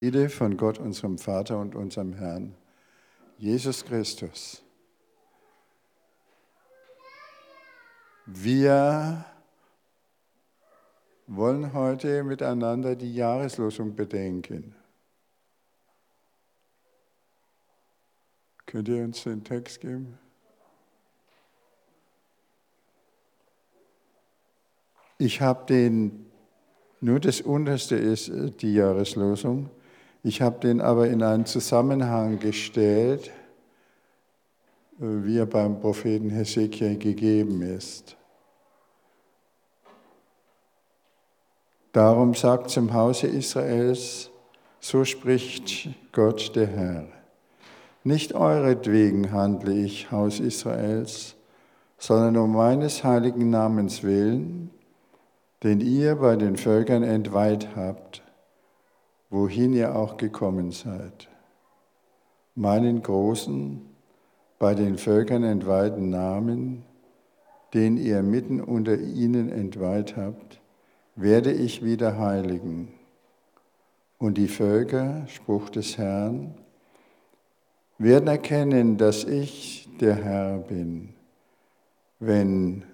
Friede von Gott, unserem Vater und unserem Herrn, Jesus Christus. Wir wollen heute miteinander die Jahreslosung bedenken. Könnt ihr uns den Text geben? Ich habe den, nur das unterste ist äh, die Jahreslosung. Ich habe den aber in einen Zusammenhang gestellt, äh, wie er beim Propheten Hesekiel gegeben ist. Darum sagt zum Hause Israels, so spricht Gott der Herr. Nicht euretwegen handle ich, Haus Israels, sondern um meines heiligen Namens willen, den ihr bei den Völkern entweiht habt wohin ihr auch gekommen seid. Meinen großen, bei den Völkern entweihten Namen, den ihr mitten unter ihnen entweiht habt, werde ich wieder heiligen. Und die Völker, Spruch des Herrn, werden erkennen, dass ich der Herr bin, wenn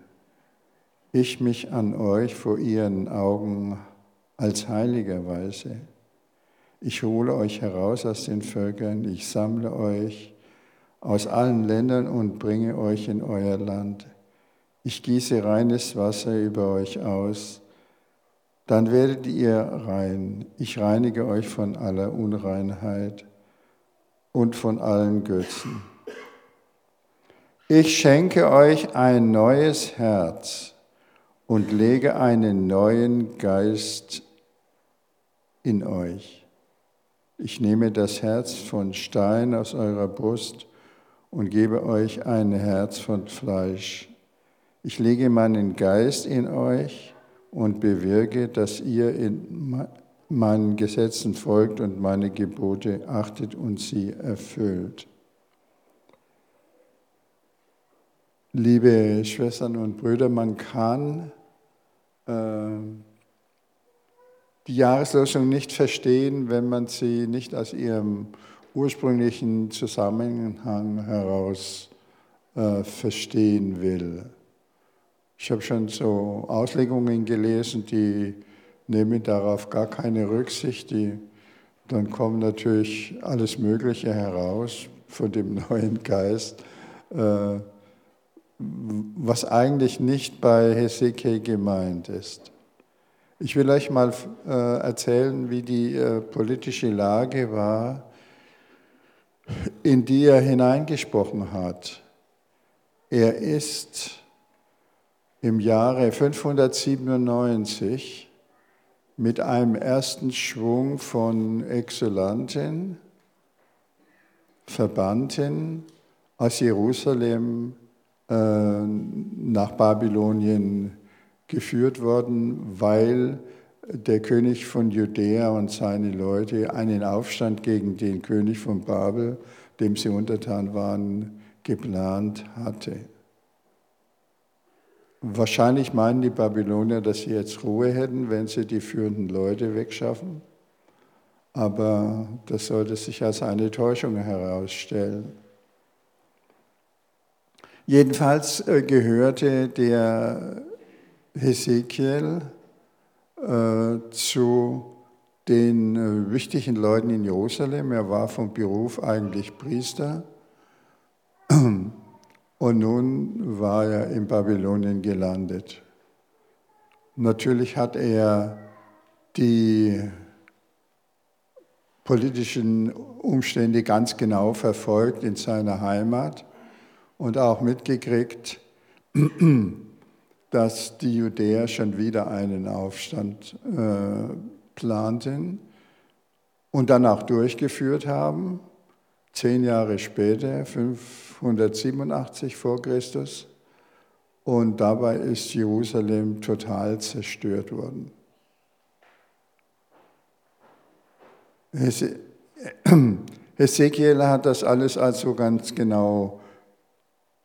ich mich an euch vor ihren Augen als heiliger weise ich hole euch heraus aus den Völkern, ich sammle euch aus allen Ländern und bringe euch in euer Land. Ich gieße reines Wasser über euch aus, dann werdet ihr rein. Ich reinige euch von aller Unreinheit und von allen Götzen. Ich schenke euch ein neues Herz und lege einen neuen Geist in euch. Ich nehme das Herz von Stein aus eurer Brust und gebe euch ein Herz von Fleisch. Ich lege meinen Geist in euch und bewirke, dass ihr in meinen Gesetzen folgt und meine Gebote achtet und sie erfüllt. Liebe Schwestern und Brüder, man kann äh, die Jahreslosung nicht verstehen, wenn man sie nicht aus ihrem ursprünglichen Zusammenhang heraus äh, verstehen will. Ich habe schon so Auslegungen gelesen, die nehmen darauf gar keine Rücksicht. Die, dann kommt natürlich alles Mögliche heraus von dem neuen Geist, äh, was eigentlich nicht bei Hesekiel gemeint ist. Ich will euch mal äh, erzählen, wie die äh, politische Lage war, in die er hineingesprochen hat. Er ist im Jahre 597 mit einem ersten Schwung von Exulanten, Verbannten aus Jerusalem äh, nach Babylonien geführt worden, weil der König von Judäa und seine Leute einen Aufstand gegen den König von Babel, dem sie untertan waren, geplant hatte. Wahrscheinlich meinen die Babylonier, dass sie jetzt Ruhe hätten, wenn sie die führenden Leute wegschaffen. Aber das sollte sich als eine Täuschung herausstellen. Jedenfalls äh, gehörte der Hesekiel äh, zu den äh, wichtigen Leuten in Jerusalem. Er war vom Beruf eigentlich Priester und nun war er in Babylonien gelandet. Natürlich hat er die politischen Umstände ganz genau verfolgt in seiner Heimat und auch mitgekriegt, dass die Judäer schon wieder einen Aufstand äh, planten und dann auch durchgeführt haben, zehn Jahre später, 587 vor Christus. Und dabei ist Jerusalem total zerstört worden. Hesekiel hat das alles also ganz genau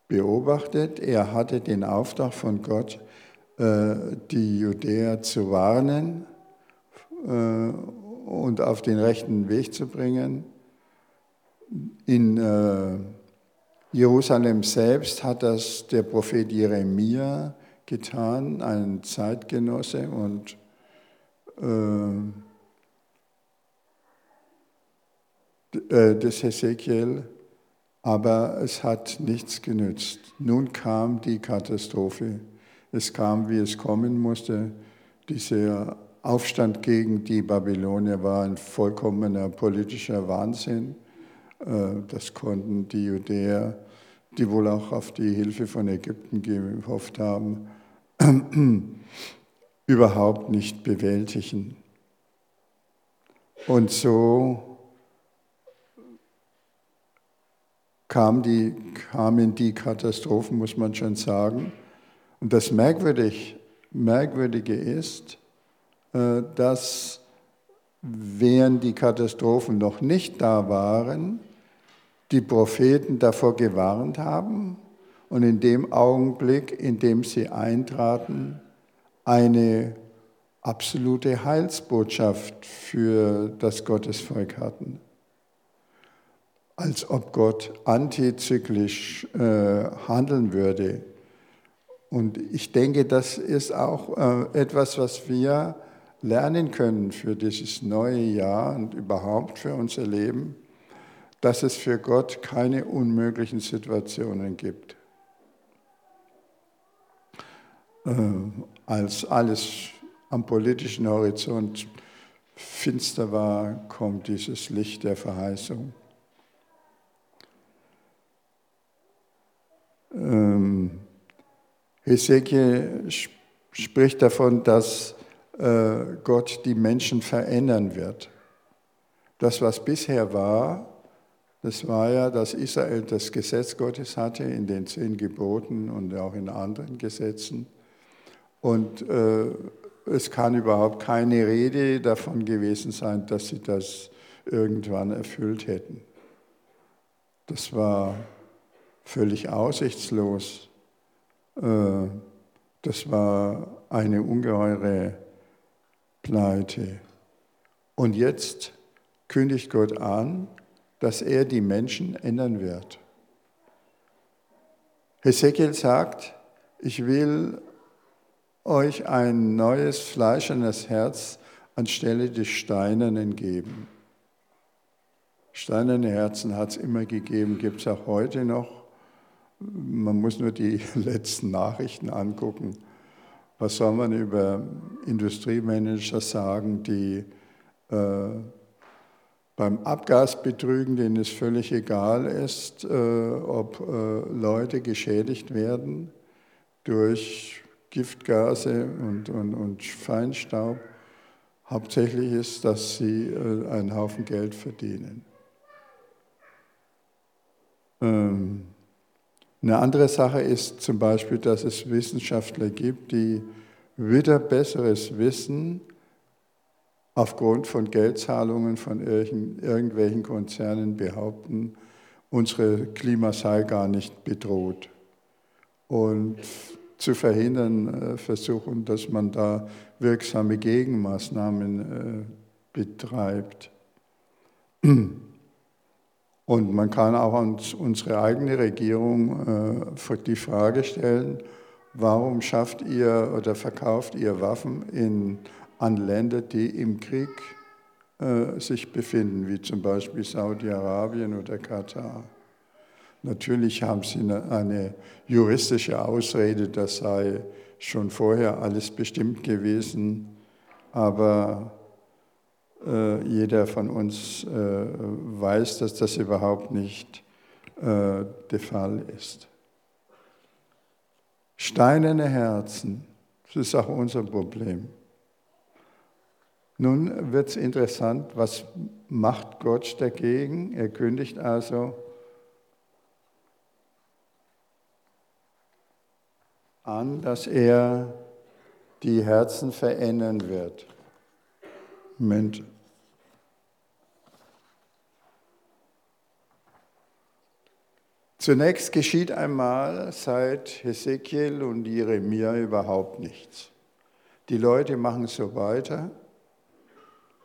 beobachtet. Er hatte den Auftrag von Gott, äh, die Judäer zu warnen äh, und auf den rechten Weg zu bringen. In äh, Jerusalem selbst hat das der Prophet Jeremia getan, ein Zeitgenosse und des Hesekiel, aber es hat nichts genützt. Nun kam die Katastrophe. Es kam, wie es kommen musste. Dieser Aufstand gegen die Babylonier war ein vollkommener politischer Wahnsinn. Äh, das konnten die Judäer, die wohl auch auf die Hilfe von Ägypten gehofft haben, überhaupt nicht bewältigen. Und so kam die, kamen die Katastrophen, muss man schon sagen. Und das Merkwürdig, Merkwürdige ist, äh, dass während die Katastrophen noch nicht da waren, die Propheten davor gewarnt haben und in dem Augenblick, in dem sie eintraten, eine absolute Heilsbotschaft für das Gottesvolk hatten. Als ob Gott antizyklisch äh, handeln würde. Und ich denke, das ist auch äh, etwas, was wir lernen können für dieses neue Jahr und überhaupt für unser Leben dass es für Gott keine unmöglichen Situationen gibt. Äh, als alles am politischen Horizont finster war, kommt dieses Licht der Verheißung. Ähm, Hesekiel spricht davon, dass äh, Gott die Menschen verändern wird. Das, was bisher war, das war ja, dass Israel das Gesetz Gottes hatte in den zehn Geboten und auch in anderen Gesetzen. Und äh, es kann überhaupt keine Rede davon gewesen sein, dass sie das irgendwann erfüllt hätten. Das war völlig aussichtslos. Äh, das war eine ungeheure Pleite. Und jetzt kündigt Gott an, dass er die Menschen ändern wird. Hesekiel sagt, ich will euch ein neues fleischernes Herz anstelle des Steinernen geben. Steinerne Herzen hat es immer gegeben, gibt es auch heute noch. Man muss nur die letzten Nachrichten angucken. Was soll man über Industriemanager sagen, die äh, beim Abgasbetrügen, denen es völlig egal ist, äh, ob äh, Leute geschädigt werden durch Giftgase und, und, und Feinstaub. Hauptsächlich ist, dass sie äh, einen Haufen Geld verdienen. Ähm, eine andere Sache ist zum Beispiel, dass es Wissenschaftler gibt, die wieder besseres Wissen aufgrund von Geldzahlungen von irgendwelchen Konzernen behaupten, unsere Klima sei gar nicht bedroht. Und zu verhindern äh, versuchen, dass man da wirksame Gegenmaßnahmen äh, betreibt. Und man kann auch uns, unsere eigene Regierung äh, die Frage stellen, warum schafft ihr oder verkauft ihr Waffen in an Länder, die im Krieg äh, sich befinden, wie zum Beispiel Saudi-Arabien oder Katar. Natürlich haben sie eine, eine juristische Ausrede, das sei schon vorher alles bestimmt gewesen, aber jeder von uns äh, weiß, dass das überhaupt nicht äh, der Fall ist. Steinerne Herzen, das ist auch unser Problem. Nun wird es interessant, was macht Gott dagegen? Er kündigt also an, dass er die Herzen verändern wird. Moment. Zunächst geschieht einmal seit Hesekiel und Jeremia überhaupt nichts. Die Leute machen so weiter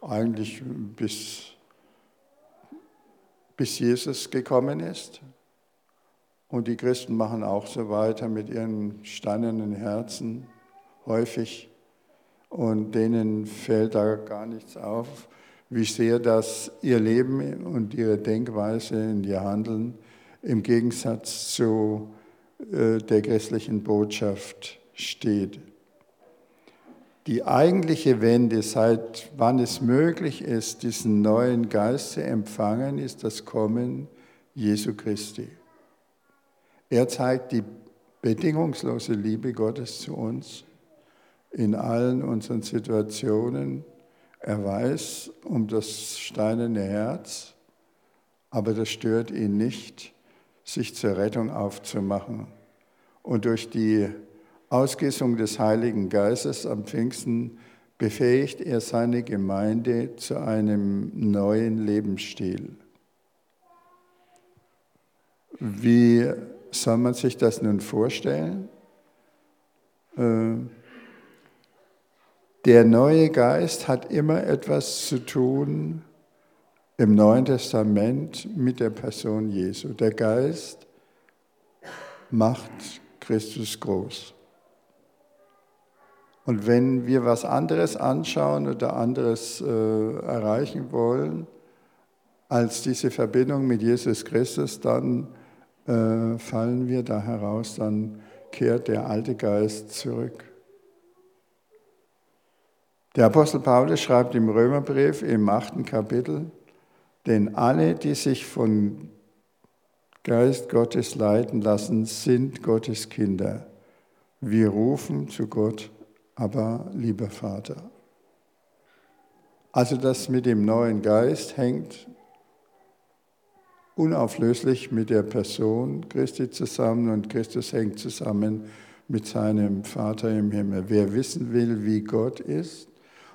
eigentlich bis, bis Jesus gekommen ist. Und die Christen machen auch so weiter mit ihren steinernen Herzen häufig. Und denen fällt da gar nichts auf, wie sehr das ihr Leben und ihre Denkweise und ihr Handeln im Gegensatz zu äh, der christlichen Botschaft steht. Die eigentliche Wende, seit wann es möglich ist, diesen neuen Geist zu empfangen, ist das Kommen Jesu Christi. Er zeigt die bedingungslose Liebe Gottes zu uns in allen unseren Situationen. Er weiß um das steinerne Herz, aber das stört ihn nicht, sich zur Rettung aufzumachen. Und durch die Ausgießung des Heiligen Geistes am Pfingsten befähigt er seine Gemeinde zu einem neuen Lebensstil. Wie soll man sich das nun vorstellen? Äh, der neue Geist hat immer etwas zu tun im Neuen Testament mit der Person Jesu. Der Geist macht Christus groß. Und wenn wir was anderes anschauen oder anderes äh, erreichen wollen als diese Verbindung mit Jesus Christus, dann äh, fallen wir da heraus, dann kehrt der alte Geist zurück. Der Apostel Paulus schreibt im Römerbrief im achten Kapitel, denn alle, die sich von Geist Gottes leiten lassen, sind Gottes Kinder. Wir rufen zu Gott, aber lieber Vater. Also das mit dem neuen Geist hängt unauflöslich mit der Person Christi zusammen und Christus hängt zusammen mit seinem Vater im Himmel. Wer wissen will, wie Gott ist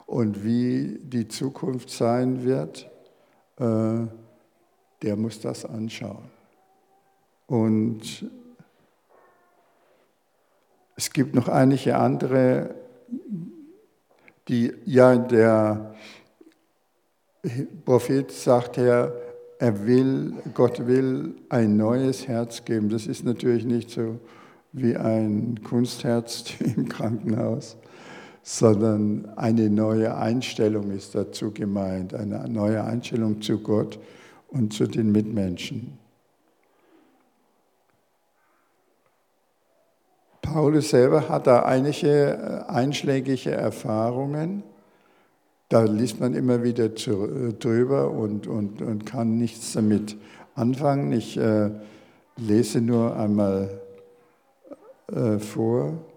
und wie die Zukunft sein wird, äh, der muss das anschauen. Und es gibt noch einige andere, die, ja, der Prophet sagt ja, er will, Gott will ein neues Herz geben. Das ist natürlich nicht so wie ein Kunstherz im Krankenhaus, sondern eine neue Einstellung ist dazu gemeint, eine neue Einstellung zu Gott und zu den Mitmenschen. Paulus selber hat da einige äh, einschlägige Erfahrungen. Da liest man immer wieder äh, drüber und, und, und kann nichts damit anfangen. Ich äh, lese nur einmal äh, vor.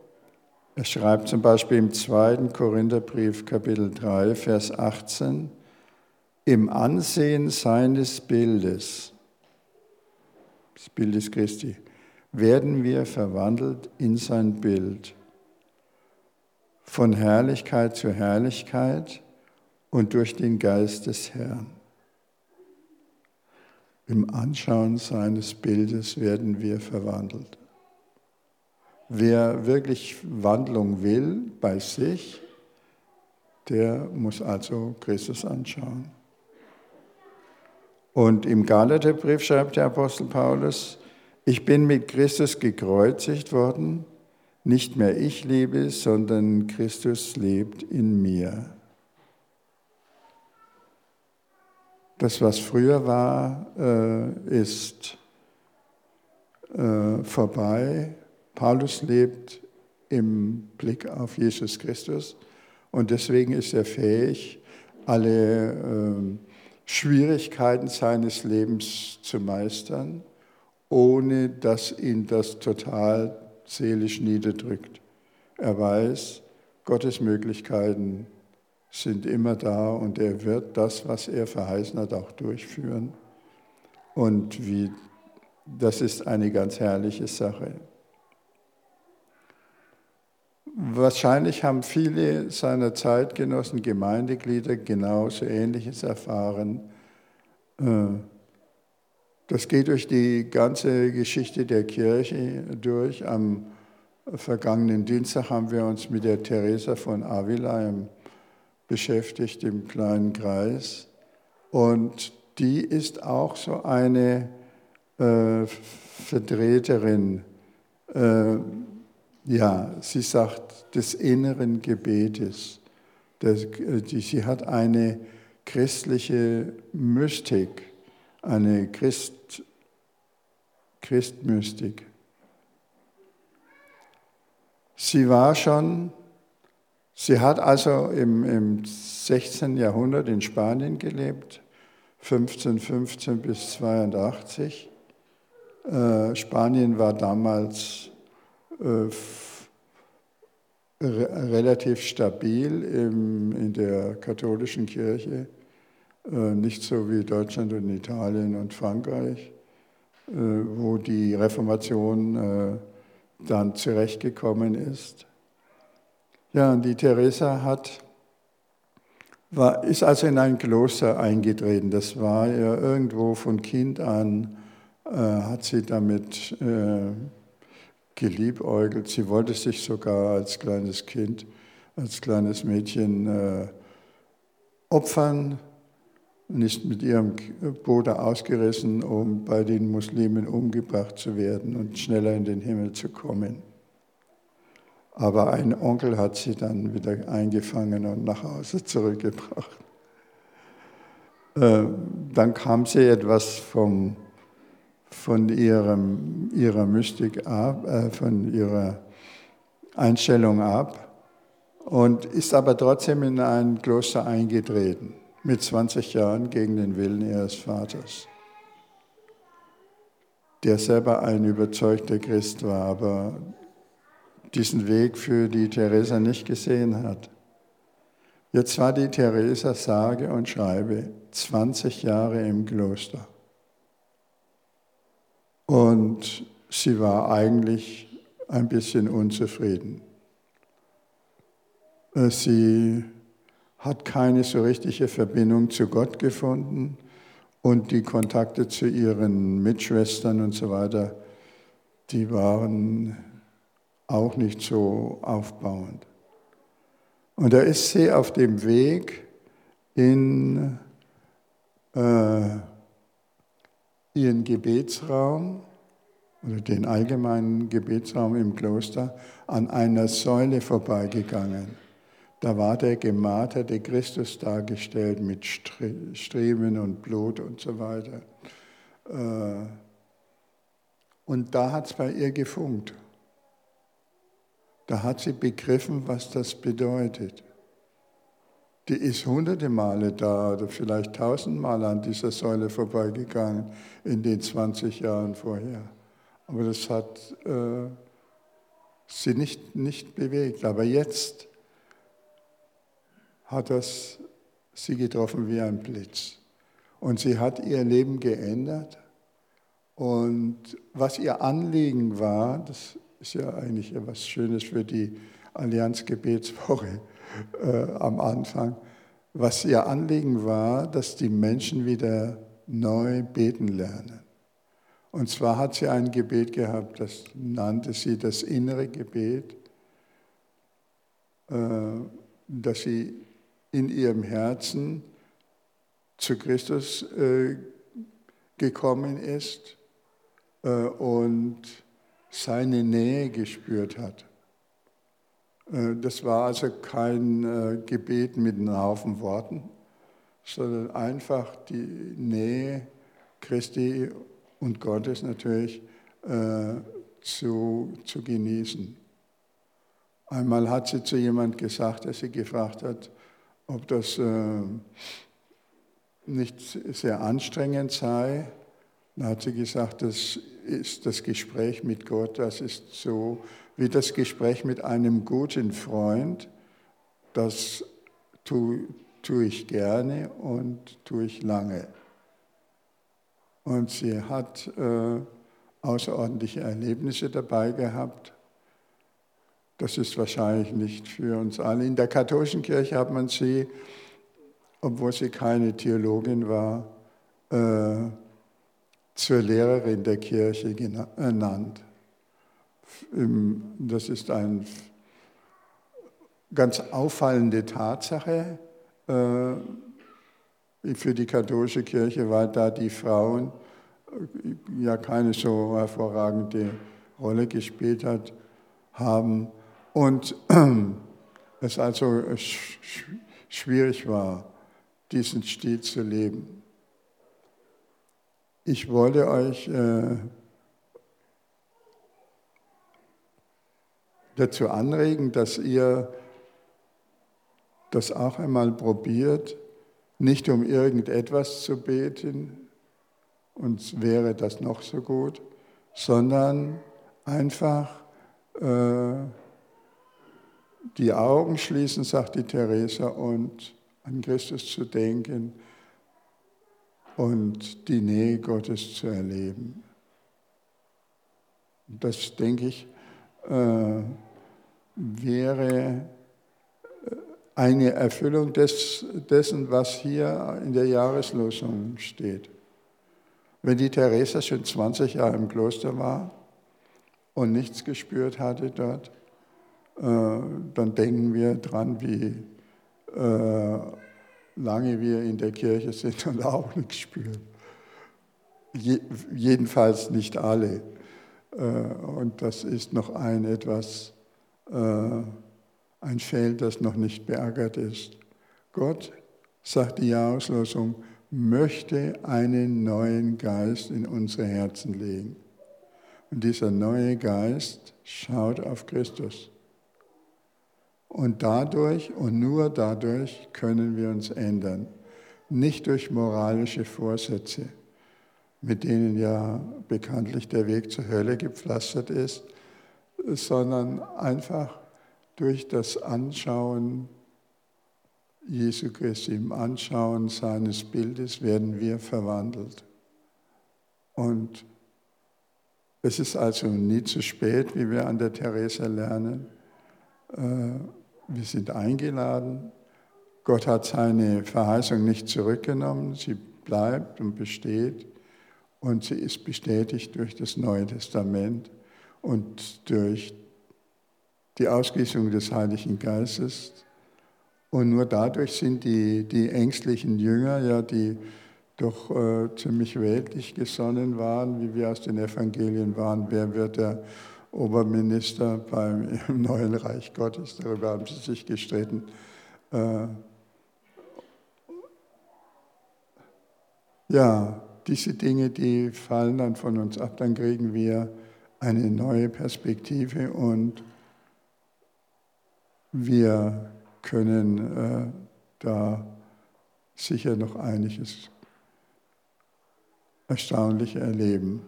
Er schreibt zum Beispiel im 2. Korintherbrief Kapitel 3, Vers 18, im Ansehen seines Bildes, des Bildes Christi, werden wir verwandelt in sein Bild, von Herrlichkeit zu Herrlichkeit und durch den Geist des Herrn. Im Anschauen seines Bildes werden wir verwandelt. Wer wirklich Wandlung will bei sich, der muss also Christus anschauen. Und im Galaterbrief schreibt der Apostel Paulus, ich bin mit Christus gekreuzigt worden, nicht mehr ich lebe, sondern Christus lebt in mir. Das, was früher war, äh, ist äh, vorbei Paulus lebt im Blick auf Jesus Christus und deswegen ist er fähig, alle äh, Schwierigkeiten seines Lebens zu meistern, ohne dass ihn das total seelisch niederdrückt. Er weiß, Gottes Möglichkeiten sind immer da und er wird das, was er verheißen hat, auch durchführen. Und wie, das ist eine ganz herrliche Sache. Wahrscheinlich haben viele seiner Zeitgenossen, Gemeindeglieder genauso Ähnliches erfahren. Äh, das geht durch die ganze Geschichte der Kirche durch. Am vergangenen Dienstag haben wir uns mit der Teresa von Avila beschäftigt im kleinen Kreis. Und die ist auch so eine äh, Vertreterin, äh, ja, sie sagt, des inneren Gebetes. Sie hat eine christliche Mystik, eine Christ, Christmystik. Sie war schon, sie hat also im, im 16. Jahrhundert in Spanien gelebt, 1515 bis 82. Äh, Spanien war damals äh, relativ stabil im, in der katholischen Kirche, äh, nicht so wie Deutschland und Italien und Frankreich, äh, wo die Reformation äh, dann zurechtgekommen ist. Ja, und die Teresa hat, war, ist also in ein Kloster eingetreten. Das war ja irgendwo von Kind an, äh, hat sie damit äh, geliebäugelt. Sie wollte sich sogar als kleines Kind, als kleines Mädchen äh, opfern und ist mit ihrem Bruder ausgerissen, um bei den Muslimen umgebracht zu werden und schneller in den Himmel zu kommen. Aber ein Onkel hat sie dann wieder eingefangen und nach Hause zurückgebracht. Äh, dann kam sie etwas vom von ihrem, ihrer Mystik ab, äh, von ihrer Einstellung ab und ist aber trotzdem in ein Kloster eingetreten, mit 20 Jahren gegen den Willen ihres Vaters, der selber ein überzeugter Christ war, aber diesen Weg für die Theresa nicht gesehen hat. Jetzt war die Theresa sage und schreibe 20 Jahre im Kloster. Und sie war eigentlich ein bisschen unzufrieden. Äh, sie hat keine so richtige Verbindung zu Gott gefunden und die Kontakte zu ihren Mitschwestern und so weiter, die waren auch nicht so aufbauend. Und da ist sie auf dem Weg in äh, ihren Gebetsraum oder den allgemeinen Gebetsraum im Kloster an einer Säule vorbeigegangen. Da war der gemarterte Christus dargestellt mit Striemen und Blut und so weiter. Äh, und da hat es bei ihr gefunkt. Da hat sie begriffen, was das bedeutet die ist hunderte Male da oder vielleicht tausend Mal an dieser Säule vorbeigegangen in den 20 Jahren vorher. Aber das hat äh, sie nicht, nicht bewegt. Aber jetzt hat das sie getroffen wie ein Blitz. Und sie hat ihr Leben geändert. Und was ihr Anliegen war, das ist ja eigentlich etwas Schönes für die Allianz Gebetswoche, äh, am Anfang, was ihr Anliegen war, dass die Menschen wieder neu beten lernen. Und zwar hat sie ein Gebet gehabt, das nannte sie das innere Gebet, äh, dass sie in ihrem Herzen zu Christus äh, gekommen ist äh, und seine Nähe gespürt hat. Äh, das war also kein äh, Gebet mit einem Haufen Worten, sondern einfach die Nähe Christi und Gottes natürlich äh, zu, zu genießen. Einmal hat sie zu jemand gesagt, der sie gefragt hat, ob das nicht sehr anstrengend sei. Dann hat sie gesagt, das ist das Gespräch mit Gott, das ist so wie das Gespräch mit einem guten Freund. Das tue, tue ich gerne und tue ich lange. Und sie hat äh, außerordentliche Erlebnisse dabei gehabt. Das ist wahrscheinlich nicht für uns alle. In der katholischen Kirche hat man sie, obwohl sie keine Theologin war, äh, zur Lehrerin der Kirche genannt. Das ist eine ganz auffallende Tatsache. äh, für die katholische Kirche, weil da die Frauen äh, ja keine so hervorragende Rolle gespielt hat, haben und es also schwierig war, diesen Stil zu leben. Ich wollte euch äh, dazu anregen, dass ihr das auch einmal probiert, nicht um irgendetwas zu beten, und wäre das noch so gut, sondern einfach äh, die Augen schließen, sagt die Theresa, und an Christus zu denken und die Nähe Gottes zu erleben. Das, denke ich, äh, wäre eine Erfüllung des, dessen, was hier in der Jahreslosung steht. Wenn die Theresa schon 20 Jahre im Kloster war und nichts gespürt hatte dort, äh, dann denken wir dran, wie äh, lange wir in der Kirche sind und auch nichts spüren. Je, jedenfalls nicht alle. Äh, und das ist noch ein etwas äh, ein Feld, das noch nicht beackert ist. Gott, sagt die Jahrauslosung, möchte einen neuen Geist in unsere Herzen legen. Und dieser neue Geist schaut auf Christus. Und dadurch und nur dadurch können wir uns ändern. Nicht durch moralische Vorsätze, mit denen ja bekanntlich der Weg zur Hölle gepflastert ist, sondern einfach durch das Anschauen Jesu Christi, im Anschauen seines Bildes werden wir verwandelt. Und es ist also nie zu spät, wie wir an der Theresa lernen. Wir sind eingeladen. Gott hat seine Verheißung nicht zurückgenommen. Sie bleibt und besteht. Und sie ist bestätigt durch das Neue Testament und durch die Ausgießung des Heiligen Geistes. Und nur dadurch sind die, die ängstlichen Jünger, ja, die doch äh, ziemlich weltlich gesonnen waren, wie wir aus den Evangelien waren, wer wird der Oberminister beim im neuen Reich Gottes, darüber haben sie sich gestritten. Äh, ja, diese Dinge, die fallen dann von uns ab, dann kriegen wir eine neue Perspektive und wir können äh, da sicher noch einiges Erstaunliche erleben.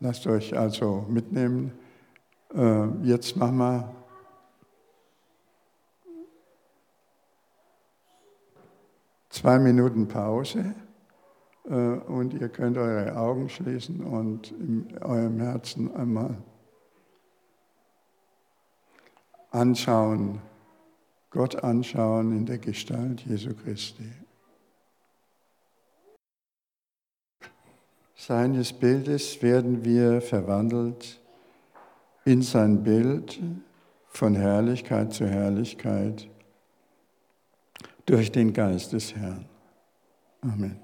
Lasst euch also mitnehmen. Äh, jetzt machen wir zwei Minuten Pause äh, und ihr könnt eure Augen schließen und in eurem Herzen einmal anschauen, Gott anschauen in der Gestalt Jesu Christi. Seines Bildes werden wir verwandelt in sein Bild von Herrlichkeit zu Herrlichkeit durch den Geist des Herrn. Amen.